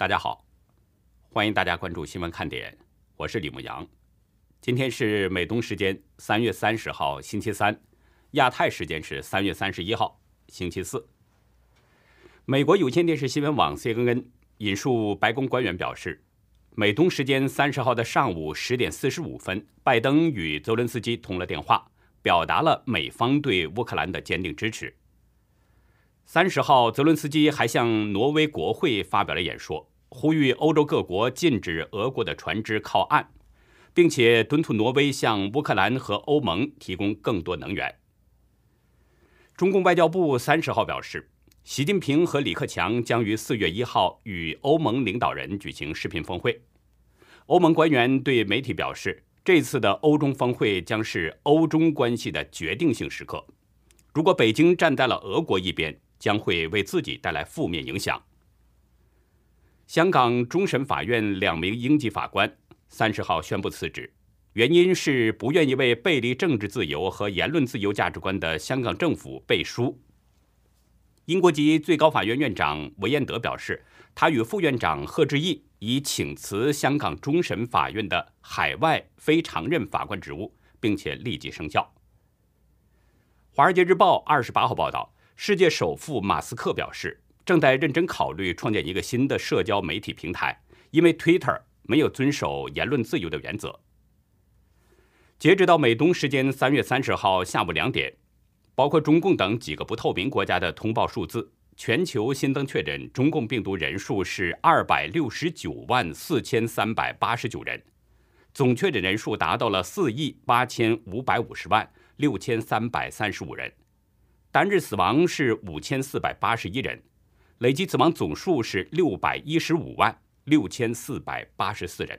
大家好，欢迎大家关注新闻看点，我是李牧阳。今天是美东时间三月三十号星期三，亚太时间是三月三十一号星期四。美国有线电视新闻网 CNN 引述白宫官员表示，美东时间三十号的上午十点四十五分，拜登与泽伦斯基通了电话，表达了美方对乌克兰的坚定支持。三十号，泽伦斯基还向挪威国会发表了演说。呼吁欧洲各国禁止俄国的船只靠岸，并且敦促挪威向乌克兰和欧盟提供更多能源。中共外交部三十号表示，习近平和李克强将于四月一号与欧盟领导人举行视频峰会。欧盟官员对媒体表示，这次的欧中峰会将是欧中关系的决定性时刻。如果北京站在了俄国一边，将会为自己带来负面影响。香港终审法院两名英籍法官三十号宣布辞职，原因是不愿意为背离政治自由和言论自由价值观的香港政府背书。英国籍最高法院院长韦彦德表示，他与副院长贺志毅已请辞香港终审法院的海外非常任法官职务，并且立即生效。《华尔街日报》二十八号报道，世界首富马斯克表示。正在认真考虑创建一个新的社交媒体平台，因为 Twitter 没有遵守言论自由的原则。截止到美东时间三月三十号下午两点，包括中共等几个不透明国家的通报数字，全球新增确诊中共病毒人数是二百六十九万四千三百八十九人，总确诊人数达到了四亿八千五百五十万六千三百三十五人，单日死亡是五千四百八十一人。累计死亡总数是六百一十五万六千四百八十四人。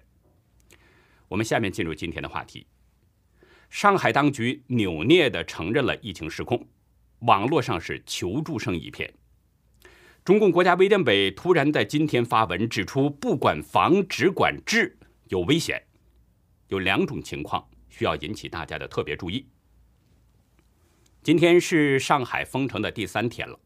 我们下面进入今天的话题。上海当局扭捏地承认了疫情失控，网络上是求助声一片。中共国家卫健委突然在今天发文指出，不管防只管治有危险，有两种情况需要引起大家的特别注意。今天是上海封城的第三天了。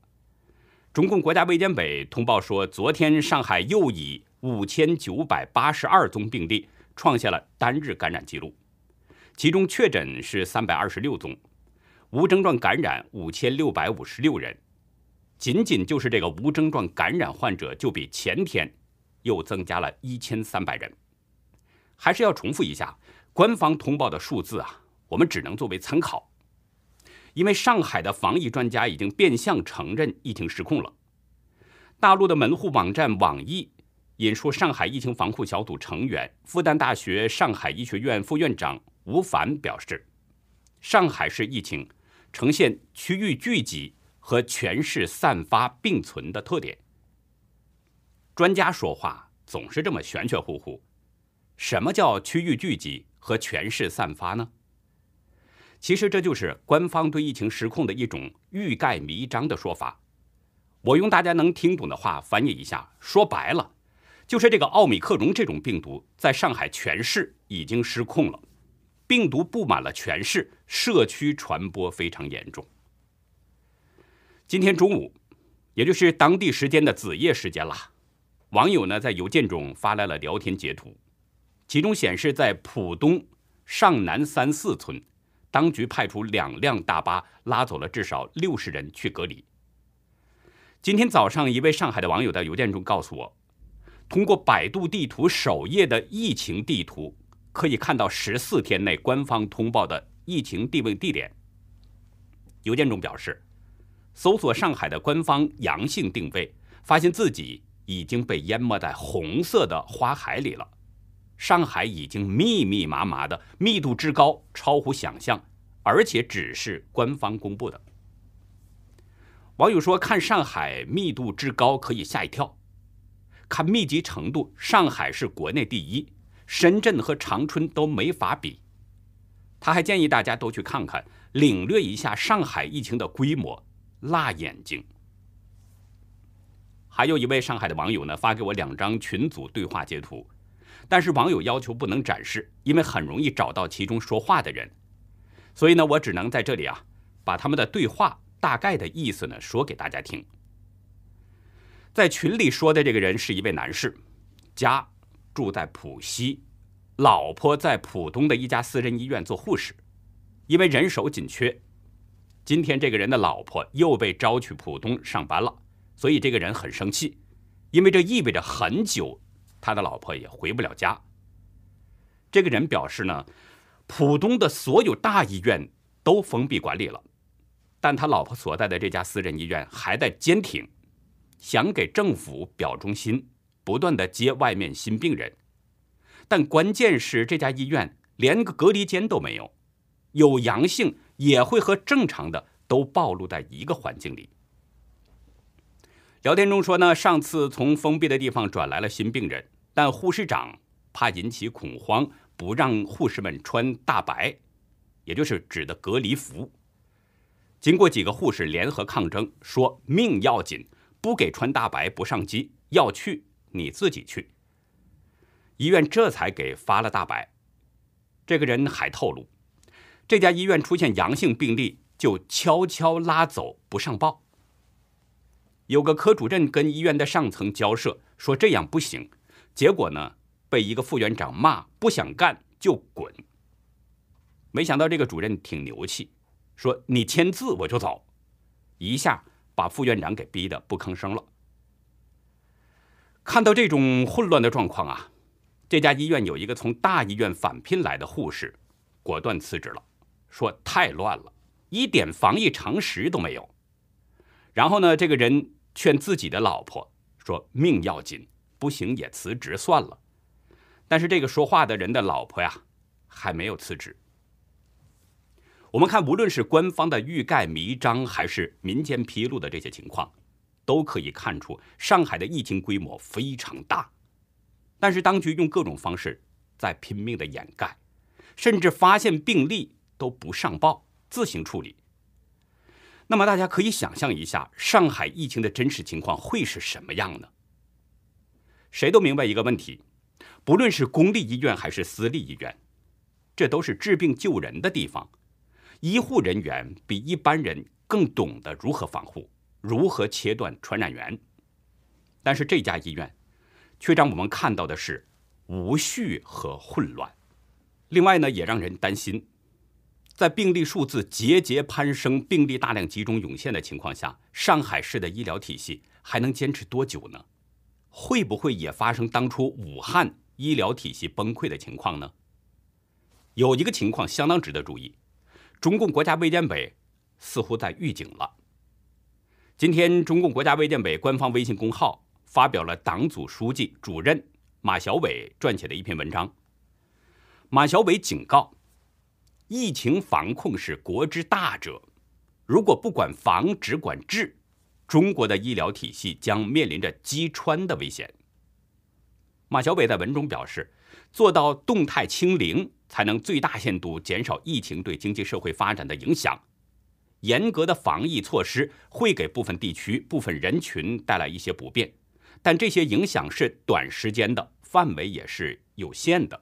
中共国家卫健委通报说，昨天上海又以五千九百八十二宗病例创下了单日感染记录，其中确诊是三百二十六宗，无症状感染五千六百五十六人。仅仅就是这个无症状感染患者，就比前天又增加了一千三百人。还是要重复一下，官方通报的数字啊，我们只能作为参考。因为上海的防疫专家已经变相承认疫情失控了。大陆的门户网站网易引述上海疫情防控小组成员、复旦大学上海医学院副院长吴凡表示，上海市疫情呈现区域聚集和全市散发并存的特点。专家说话总是这么玄玄乎乎，什么叫区域聚集和全市散发呢？其实这就是官方对疫情失控的一种欲盖弥彰的说法。我用大家能听懂的话翻译一下，说白了，就是这个奥米克戎这种病毒在上海全市已经失控了，病毒布满了全市，社区传播非常严重。今天中午，也就是当地时间的子夜时间了，网友呢在邮件中发来了聊天截图，其中显示在浦东上南三四村。当局派出两辆大巴拉走了至少六十人去隔离。今天早上，一位上海的网友在邮件中告诉我，通过百度地图首页的疫情地图，可以看到十四天内官方通报的疫情定位地点。邮件中表示，搜索上海的官方阳性定位，发现自己已经被淹没在红色的花海里了。上海已经密密麻麻的，密度之高超乎想象，而且只是官方公布的。网友说：“看上海密度之高可以吓一跳，看密集程度，上海是国内第一，深圳和长春都没法比。”他还建议大家都去看看，领略一下上海疫情的规模，辣眼睛。还有一位上海的网友呢，发给我两张群组对话截图。但是网友要求不能展示，因为很容易找到其中说话的人，所以呢，我只能在这里啊，把他们的对话大概的意思呢说给大家听。在群里说的这个人是一位男士，家住在浦西，老婆在浦东的一家私人医院做护士，因为人手紧缺，今天这个人的老婆又被招去浦东上班了，所以这个人很生气，因为这意味着很久他的老婆也回不了家。这个人表示呢，浦东的所有大医院都封闭管理了，但他老婆所在的这家私人医院还在坚挺。想给政府表忠心，不断的接外面新病人，但关键是这家医院连个隔离间都没有，有阳性也会和正常的都暴露在一个环境里。聊天中说呢，上次从封闭的地方转来了新病人，但护士长怕引起恐慌，不让护士们穿大白，也就是指的隔离服。经过几个护士联合抗争，说命要紧。不给穿大白，不上机，要去你自己去。医院这才给发了大白。这个人还透露，这家医院出现阳性病例就悄悄拉走，不上报。有个科主任跟医院的上层交涉，说这样不行。结果呢，被一个副院长骂，不想干就滚。没想到这个主任挺牛气，说你签字我就走，一下。把副院长给逼得不吭声了。看到这种混乱的状况啊，这家医院有一个从大医院返聘来的护士，果断辞职了，说太乱了，一点防疫常识都没有。然后呢，这个人劝自己的老婆说：“命要紧，不行也辞职算了。”但是这个说话的人的老婆呀，还没有辞职。我们看，无论是官方的欲盖弥彰，还是民间披露的这些情况，都可以看出上海的疫情规模非常大。但是当局用各种方式在拼命的掩盖，甚至发现病例都不上报，自行处理。那么大家可以想象一下，上海疫情的真实情况会是什么样呢？谁都明白一个问题：不论是公立医院还是私立医院，这都是治病救人的地方。医护人员比一般人更懂得如何防护，如何切断传染源。但是这家医院却让我们看到的是无序和混乱。另外呢，也让人担心，在病例数字节节攀升、病例大量集中涌现的情况下，上海市的医疗体系还能坚持多久呢？会不会也发生当初武汉医疗体系崩溃的情况呢？有一个情况相当值得注意。中共国家卫健委似乎在预警了。今天，中共国家卫健委官方微信公号发表了党组书记、主任马晓伟撰写的一篇文章。马晓伟警告：疫情防控是国之大者，如果不管防只管治，中国的医疗体系将面临着击穿的危险。马晓伟在文中表示，做到动态清零。才能最大限度减少疫情对经济社会发展的影响。严格的防疫措施会给部分地区、部分人群带来一些不便，但这些影响是短时间的，范围也是有限的。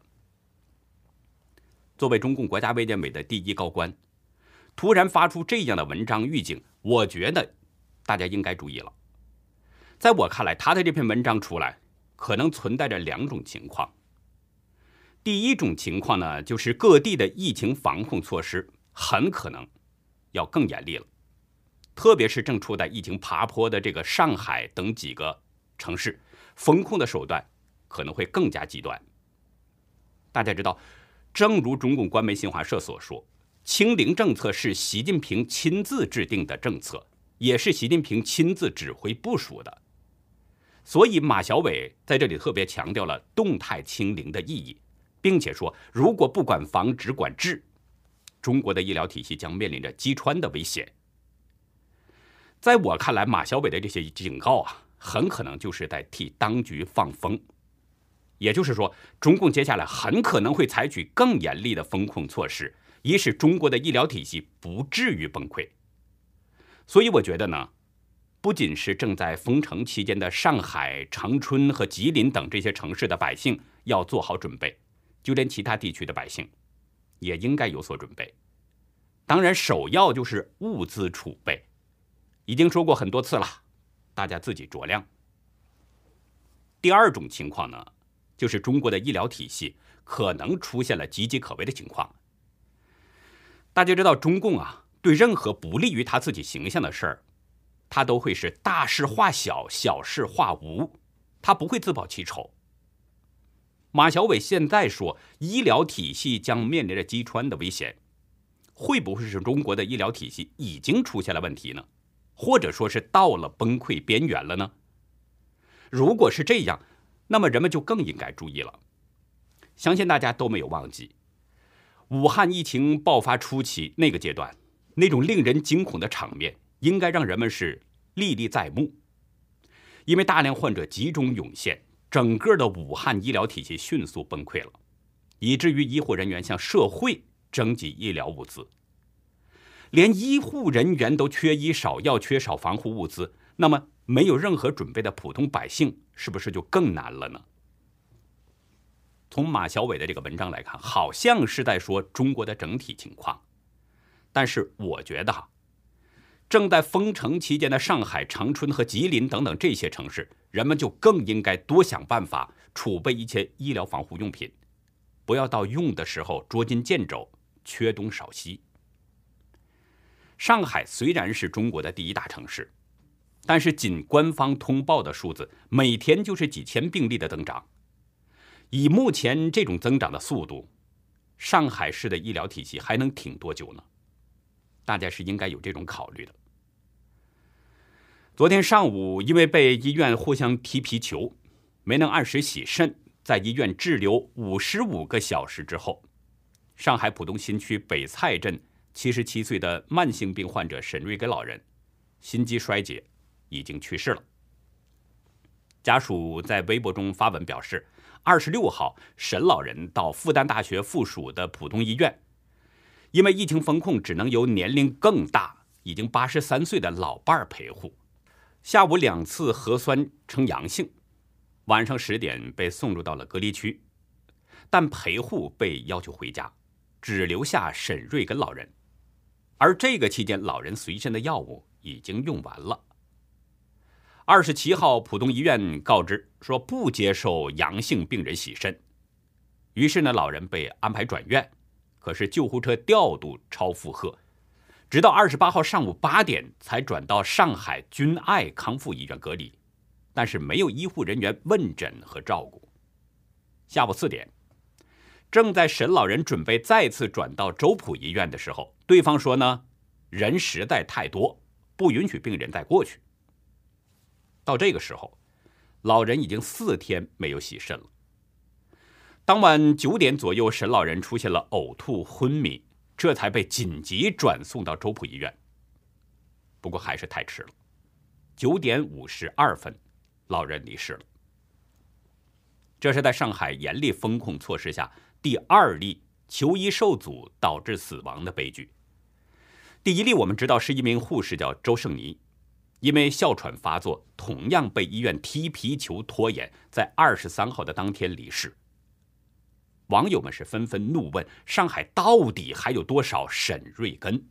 作为中共国家卫健委的第一高官，突然发出这样的文章预警，我觉得大家应该注意了。在我看来，他的这篇文章出来，可能存在着两种情况。第一种情况呢，就是各地的疫情防控措施很可能要更严厉了，特别是正处在疫情爬坡的这个上海等几个城市，风控的手段可能会更加极端。大家知道，正如中共官媒新华社所说，清零政策是习近平亲自制定的政策，也是习近平亲自指挥部署的，所以马小伟在这里特别强调了动态清零的意义。并且说，如果不管防只管治，中国的医疗体系将面临着击穿的危险。在我看来，马小伟的这些警告啊，很可能就是在替当局放风。也就是说，中共接下来很可能会采取更严厉的风控措施，以使中国的医疗体系不至于崩溃。所以，我觉得呢，不仅是正在封城期间的上海、长春和吉林等这些城市的百姓要做好准备。就连其他地区的百姓，也应该有所准备。当然，首要就是物资储备。已经说过很多次了，大家自己酌量。第二种情况呢，就是中国的医疗体系可能出现了岌岌可危的情况。大家知道，中共啊，对任何不利于他自己形象的事儿，他都会是大事化小，小事化无，他不会自曝其丑。马小伟现在说医疗体系将面临着击穿的危险，会不会是中国的医疗体系已经出现了问题呢？或者说是到了崩溃边缘了呢？如果是这样，那么人们就更应该注意了。相信大家都没有忘记，武汉疫情爆发初期那个阶段，那种令人惊恐的场面，应该让人们是历历在目，因为大量患者集中涌现。整个的武汉医疗体系迅速崩溃了，以至于医护人员向社会征集医疗物资。连医护人员都缺医少药、缺少防护物资，那么没有任何准备的普通百姓是不是就更难了呢？从马小伟的这个文章来看，好像是在说中国的整体情况，但是我觉得哈。正在封城期间的上海、长春和吉林等等这些城市，人们就更应该多想办法储备一些医疗防护用品，不要到用的时候捉襟见肘、缺东少西。上海虽然是中国的第一大城市，但是仅官方通报的数字，每天就是几千病例的增长。以目前这种增长的速度，上海市的医疗体系还能挺多久呢？大家是应该有这种考虑的。昨天上午，因为被医院互相踢皮球，没能按时洗肾，在医院滞留五十五个小时之后，上海浦东新区北蔡镇七十七岁的慢性病患者沈瑞根老人，心肌衰竭，已经去世了。家属在微博中发文表示，二十六号沈老人到复旦大学附属的浦东医院，因为疫情封控，只能由年龄更大、已经八十三岁的老伴儿陪护。下午两次核酸呈阳性，晚上十点被送入到了隔离区，但陪护被要求回家，只留下沈瑞根老人。而这个期间，老人随身的药物已经用完了。二十七号，浦东医院告知说不接受阳性病人洗肾，于是呢，老人被安排转院，可是救护车调度超负荷。直到二十八号上午八点才转到上海君爱康复医院隔离，但是没有医护人员问诊和照顾。下午四点，正在沈老人准备再次转到周浦医院的时候，对方说呢，人实在太多，不允许病人再过去。到这个时候，老人已经四天没有洗肾了。当晚九点左右，沈老人出现了呕吐、昏迷。这才被紧急转送到周浦医院。不过还是太迟了，九点五十二分，老人离世了。这是在上海严厉封控措施下第二例求医受阻导致死亡的悲剧。第一例我们知道是一名护士叫周胜妮，因为哮喘发作，同样被医院踢皮球拖延，在二十三号的当天离世。网友们是纷纷怒问：上海到底还有多少沈瑞根？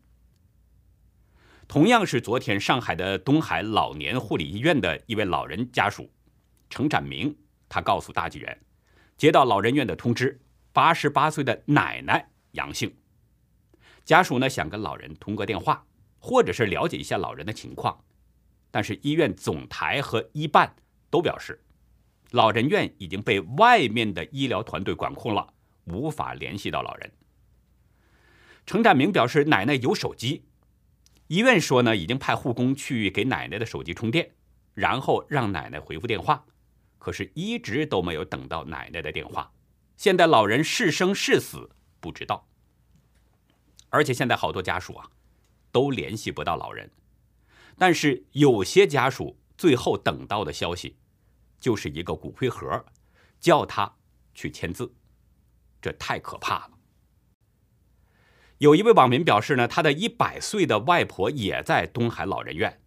同样是昨天，上海的东海老年护理医院的一位老人家属程展明，他告诉大纪元，接到老人院的通知，八十八岁的奶奶阳性。家属呢想跟老人通个电话，或者是了解一下老人的情况，但是医院总台和医办都表示。老人院已经被外面的医疗团队管控了，无法联系到老人。程展明表示，奶奶有手机，医院说呢，已经派护工去给奶奶的手机充电，然后让奶奶回复电话，可是一直都没有等到奶奶的电话。现在老人是生是死不知道，而且现在好多家属啊，都联系不到老人，但是有些家属最后等到的消息。就是一个骨灰盒，叫他去签字，这太可怕了。有一位网民表示呢，他的一百岁的外婆也在东海老人院。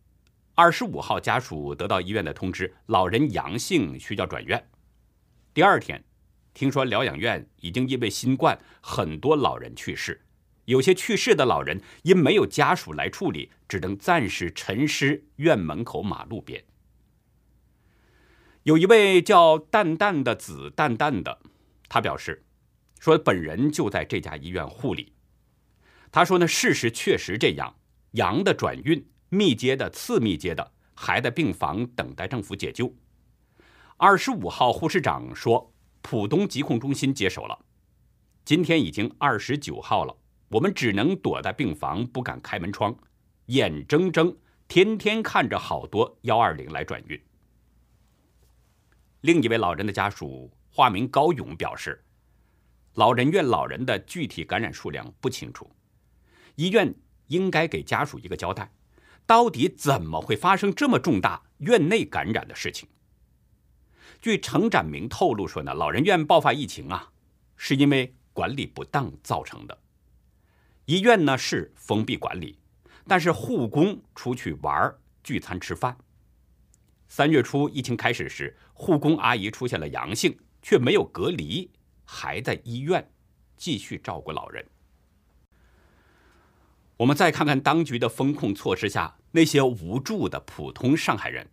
二十五号，家属得到医院的通知，老人阳性，需要转院。第二天，听说疗养院已经因为新冠，很多老人去世，有些去世的老人因没有家属来处理，只能暂时沉尸院门口马路边。有一位叫蛋蛋的子蛋蛋的，他表示说，本人就在这家医院护理。他说呢，事实确实这样，阳的转运，密接的、次密接的还在病房等待政府解救。二十五号，护士长说，浦东疾控中心接手了。今天已经二十九号了，我们只能躲在病房，不敢开门窗，眼睁睁天天看着好多幺二零来转运。另一位老人的家属化名高勇表示，老人院老人的具体感染数量不清楚。医院应该给家属一个交代，到底怎么会发生这么重大院内感染的事情？据程展明透露说呢，老人院爆发疫情啊，是因为管理不当造成的。医院呢是封闭管理，但是护工出去玩、聚餐、吃饭。三月初疫情开始时，护工阿姨出现了阳性，却没有隔离，还在医院继续照顾老人。我们再看看当局的风控措施下那些无助的普通上海人。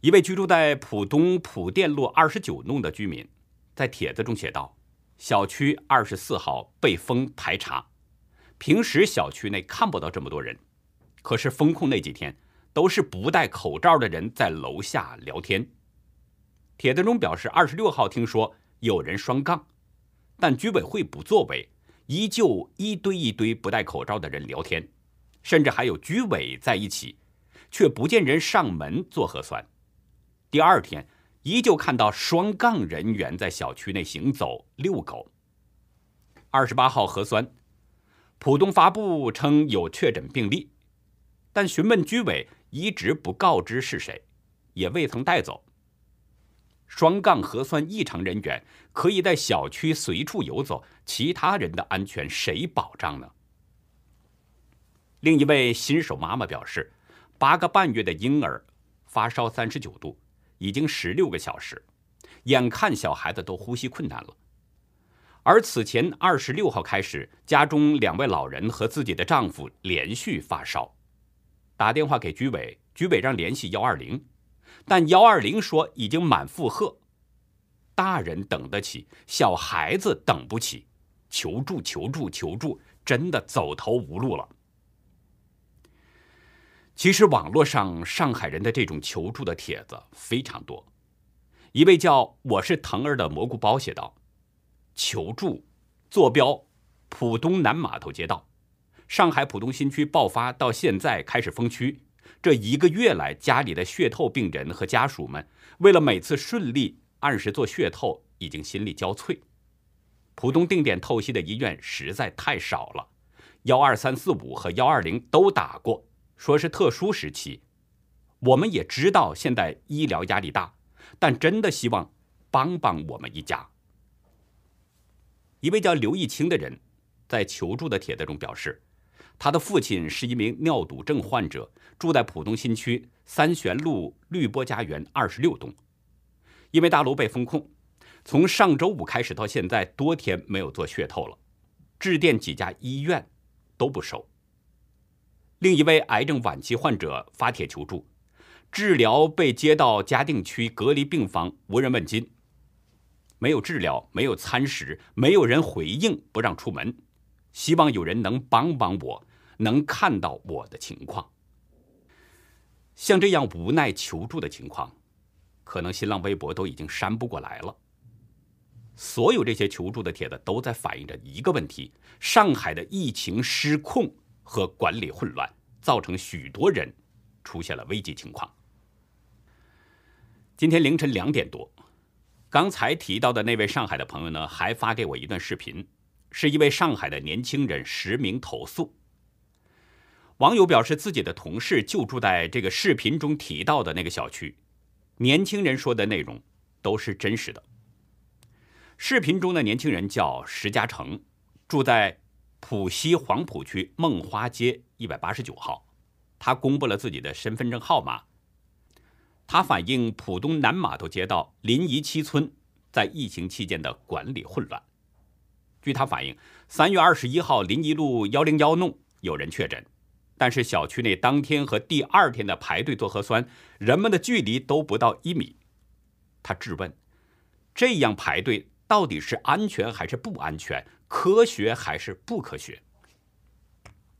一位居住在浦东浦电路二十九弄的居民，在帖子中写道：“小区二十四号被封排查，平时小区内看不到这么多人，可是封控那几天都是不戴口罩的人在楼下聊天。”帖子中表示，二十六号听说有人双杠，但居委会不作为。依旧一堆一堆不戴口罩的人聊天，甚至还有居委在一起，却不见人上门做核酸。第二天，依旧看到双杠人员在小区内行走、遛狗。二十八号核酸，浦东发布称有确诊病例，但询问居委一直不告知是谁，也未曾带走。双杠核酸异常人员可以在小区随处游走，其他人的安全谁保障呢？另一位新手妈妈表示，八个半月的婴儿发烧三十九度，已经十六个小时，眼看小孩子都呼吸困难了。而此前二十六号开始，家中两位老人和自己的丈夫连续发烧，打电话给居委，居委让联系幺二零。但幺二零说已经满负荷，大人等得起，小孩子等不起，求助求助求助，真的走投无路了。其实网络上上海人的这种求助的帖子非常多，一位叫我是腾儿的蘑菇包写道：“求助，坐标浦东南码头街道，上海浦东新区爆发到现在开始封区。”这一个月来，家里的血透病人和家属们，为了每次顺利按时做血透，已经心力交瘁。浦东定点透析的医院实在太少了，幺二三四五和幺二零都打过，说是特殊时期。我们也知道现在医疗压力大，但真的希望帮帮我们一家。一位叫刘义清的人在求助的帖子中表示。他的父亲是一名尿毒症患者，住在浦东新区三玄路绿波家园二十六栋。因为大楼被封控，从上周五开始到现在多天没有做血透了，致电几家医院都不收。另一位癌症晚期患者发帖求助，治疗被接到嘉定区隔离病房，无人问津，没有治疗，没有餐食，没有人回应，不让出门，希望有人能帮帮我。能看到我的情况，像这样无奈求助的情况，可能新浪微博都已经删不过来了。所有这些求助的帖子都在反映着一个问题：上海的疫情失控和管理混乱，造成许多人出现了危机情况。今天凌晨两点多，刚才提到的那位上海的朋友呢，还发给我一段视频，是一位上海的年轻人实名投诉。网友表示，自己的同事就住在这个视频中提到的那个小区。年轻人说的内容都是真实的。视频中的年轻人叫石嘉诚，住在浦西黄浦区梦花街一百八十九号。他公布了自己的身份证号码。他反映浦东南码头街道临沂七村在疫情期间的管理混乱。据他反映，三月二十一号临沂路幺零幺弄有人确诊。但是小区内当天和第二天的排队做核酸，人们的距离都不到一米，他质问：这样排队到底是安全还是不安全？科学还是不科学？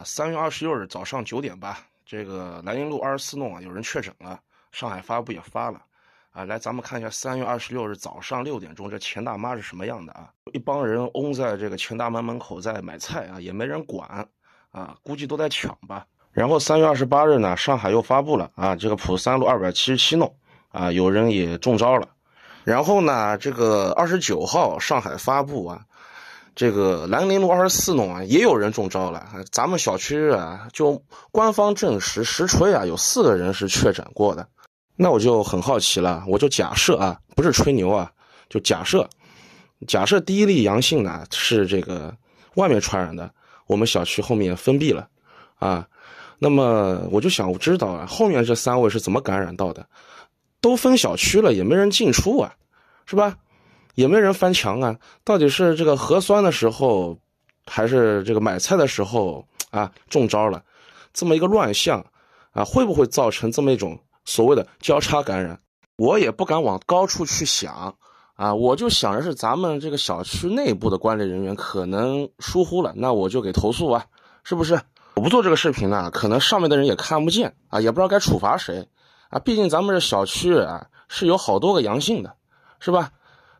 三月二十六日早上九点吧，这个南京路二十四弄啊，有人确诊了。上海发布也发了，啊，来咱们看一下三月二十六日早上六点钟，这钱大妈是什么样的啊？一帮人拥在这个钱大妈门口在买菜啊，也没人管，啊，估计都在抢吧。然后三月二十八日呢，上海又发布了啊，这个浦三路二百七十七弄啊，有人也中招了。然后呢，这个二十九号上海发布啊。这个兰陵路二十四弄啊，也有人中招了。咱们小区啊，就官方证实实锤啊，有四个人是确诊过的。那我就很好奇了，我就假设啊，不是吹牛啊，就假设，假设第一例阳性呢是这个外面传染的，我们小区后面封闭了啊。那么我就想知道啊，后面这三位是怎么感染到的？都分小区了，也没人进出啊，是吧？也没人翻墙啊！到底是这个核酸的时候，还是这个买菜的时候啊中招了？这么一个乱象啊，会不会造成这么一种所谓的交叉感染？我也不敢往高处去想啊，我就想着是咱们这个小区内部的管理人员可能疏忽了，那我就给投诉啊，是不是？我不做这个视频呢，可能上面的人也看不见啊，也不知道该处罚谁啊。毕竟咱们这小区啊是有好多个阳性的，是吧？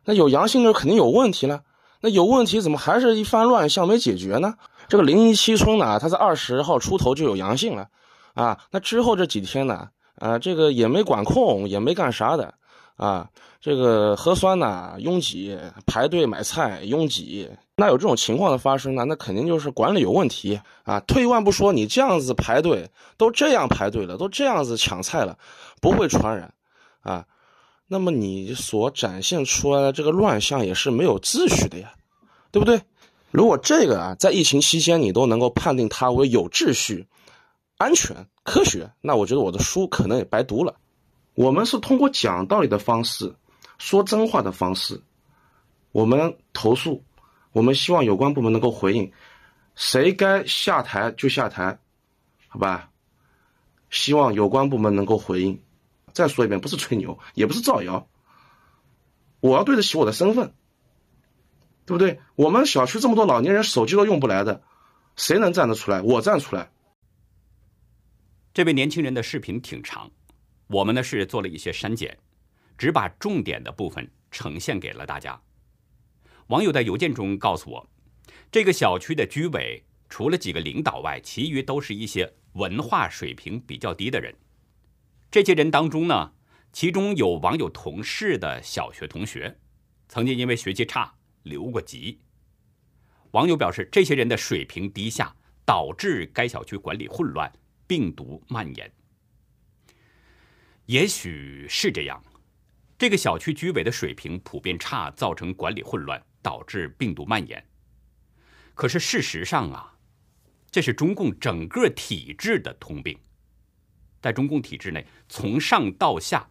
那有阳性的肯定有问题了，那有问题怎么还是一番乱象没解决呢？这个零一七村呢，他在二十号出头就有阳性了，啊，那之后这几天呢，啊，这个也没管控，也没干啥的，啊，这个核酸呢拥挤，排队买菜拥挤，那有这种情况的发生呢，那肯定就是管理有问题啊。退一万步说，你这样子排队，都这样排队了，都这样子抢菜了，不会传染，啊。那么你所展现出来的这个乱象也是没有秩序的呀，对不对？如果这个啊在疫情期间你都能够判定它为有秩序、安全、科学，那我觉得我的书可能也白读了。我们是通过讲道理的方式、说真话的方式，我们投诉，我们希望有关部门能够回应，谁该下台就下台，好吧？希望有关部门能够回应。再说一遍，不是吹牛，也不是造谣。我要对得起我的身份，对不对？我们小区这么多老年人，手机都用不来的，谁能站得出来？我站出来。这位年轻人的视频挺长，我们呢是做了一些删减，只把重点的部分呈现给了大家。网友在邮件中告诉我，这个小区的居委除了几个领导外，其余都是一些文化水平比较低的人。这些人当中呢，其中有网友同事的小学同学，曾经因为学习差留过级。网友表示，这些人的水平低下，导致该小区管理混乱，病毒蔓延。也许是这样，这个小区居委的水平普遍差，造成管理混乱，导致病毒蔓延。可是事实上啊，这是中共整个体制的通病。在中共体制内，从上到下，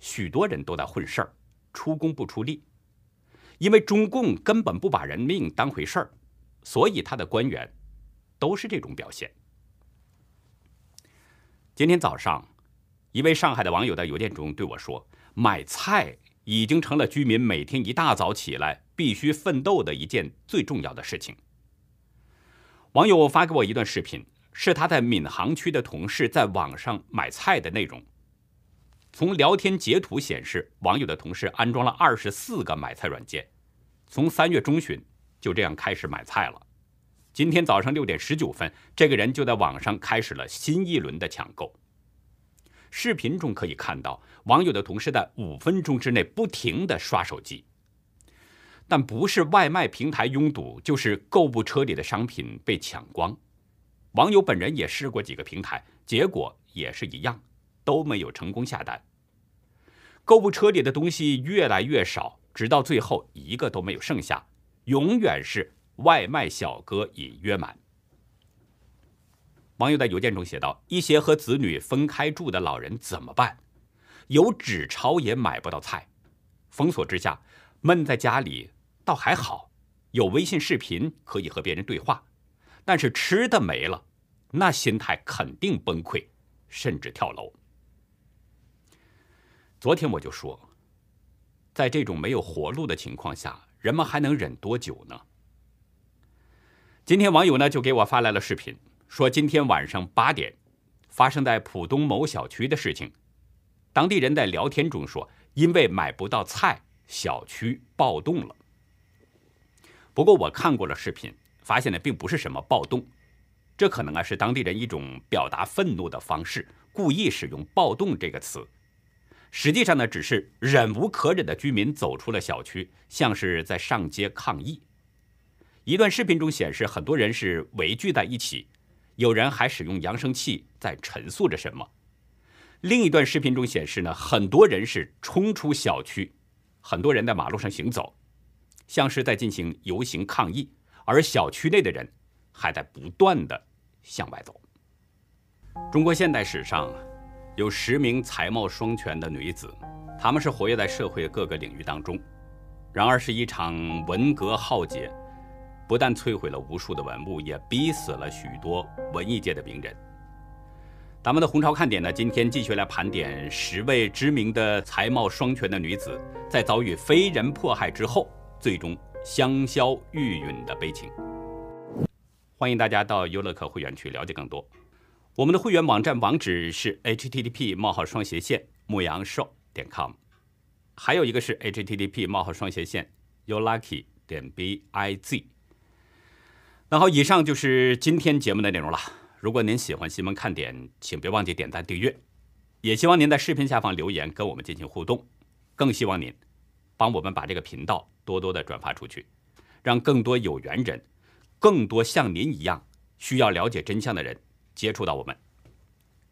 许多人都在混事儿，出工不出力。因为中共根本不把人命当回事儿，所以他的官员都是这种表现。今天早上，一位上海的网友在邮件中对我说：“买菜已经成了居民每天一大早起来必须奋斗的一件最重要的事情。”网友发给我一段视频。是他在闵行区的同事在网上买菜的内容。从聊天截图显示，网友的同事安装了二十四个买菜软件，从三月中旬就这样开始买菜了。今天早上六点十九分，这个人就在网上开始了新一轮的抢购。视频中可以看到，网友的同事在五分钟之内不停地刷手机，但不是外卖平台拥堵，就是购物车里的商品被抢光。网友本人也试过几个平台，结果也是一样，都没有成功下单。购物车里的东西越来越少，直到最后一个都没有剩下，永远是外卖小哥已约满。网友在邮件中写道：“一些和子女分开住的老人怎么办？有纸钞也买不到菜，封锁之下，闷在家里倒还好，有微信视频可以和别人对话。”但是吃的没了，那心态肯定崩溃，甚至跳楼。昨天我就说，在这种没有活路的情况下，人们还能忍多久呢？今天网友呢就给我发来了视频，说今天晚上八点发生在浦东某小区的事情。当地人在聊天中说，因为买不到菜，小区暴动了。不过我看过了视频，发现呢并不是什么暴动，这可能啊是当地人一种表达愤怒的方式，故意使用“暴动”这个词。实际上呢，只是忍无可忍的居民走出了小区，像是在上街抗议。一段视频中显示，很多人是围聚在一起，有人还使用扬声器在陈述着什么。另一段视频中显示呢，很多人是冲出小区，很多人在马路上行走，像是在进行游行抗议，而小区内的人还在不断的向外走。中国现代史上有十名才貌双全的女子，她们是活跃在社会各个领域当中，然而是一场文革浩劫。不但摧毁了无数的文物，也逼死了许多文艺界的名人。咱们的红潮看点呢，今天继续来盘点十位知名的才貌双全的女子，在遭遇非人迫害之后，最终香消玉殒的悲情。欢迎大家到优乐客会员区了解更多。我们的会员网站网址是 http: 冒号双斜线牧羊兽点 com，还有一个是 http: 冒号双斜线 youlucky 点 biz。那好，以上就是今天节目的内容了。如果您喜欢新闻看点，请别忘记点赞订阅。也希望您在视频下方留言跟我们进行互动。更希望您帮我们把这个频道多多的转发出去，让更多有缘人、更多像您一样需要了解真相的人接触到我们。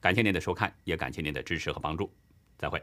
感谢您的收看，也感谢您的支持和帮助。再会。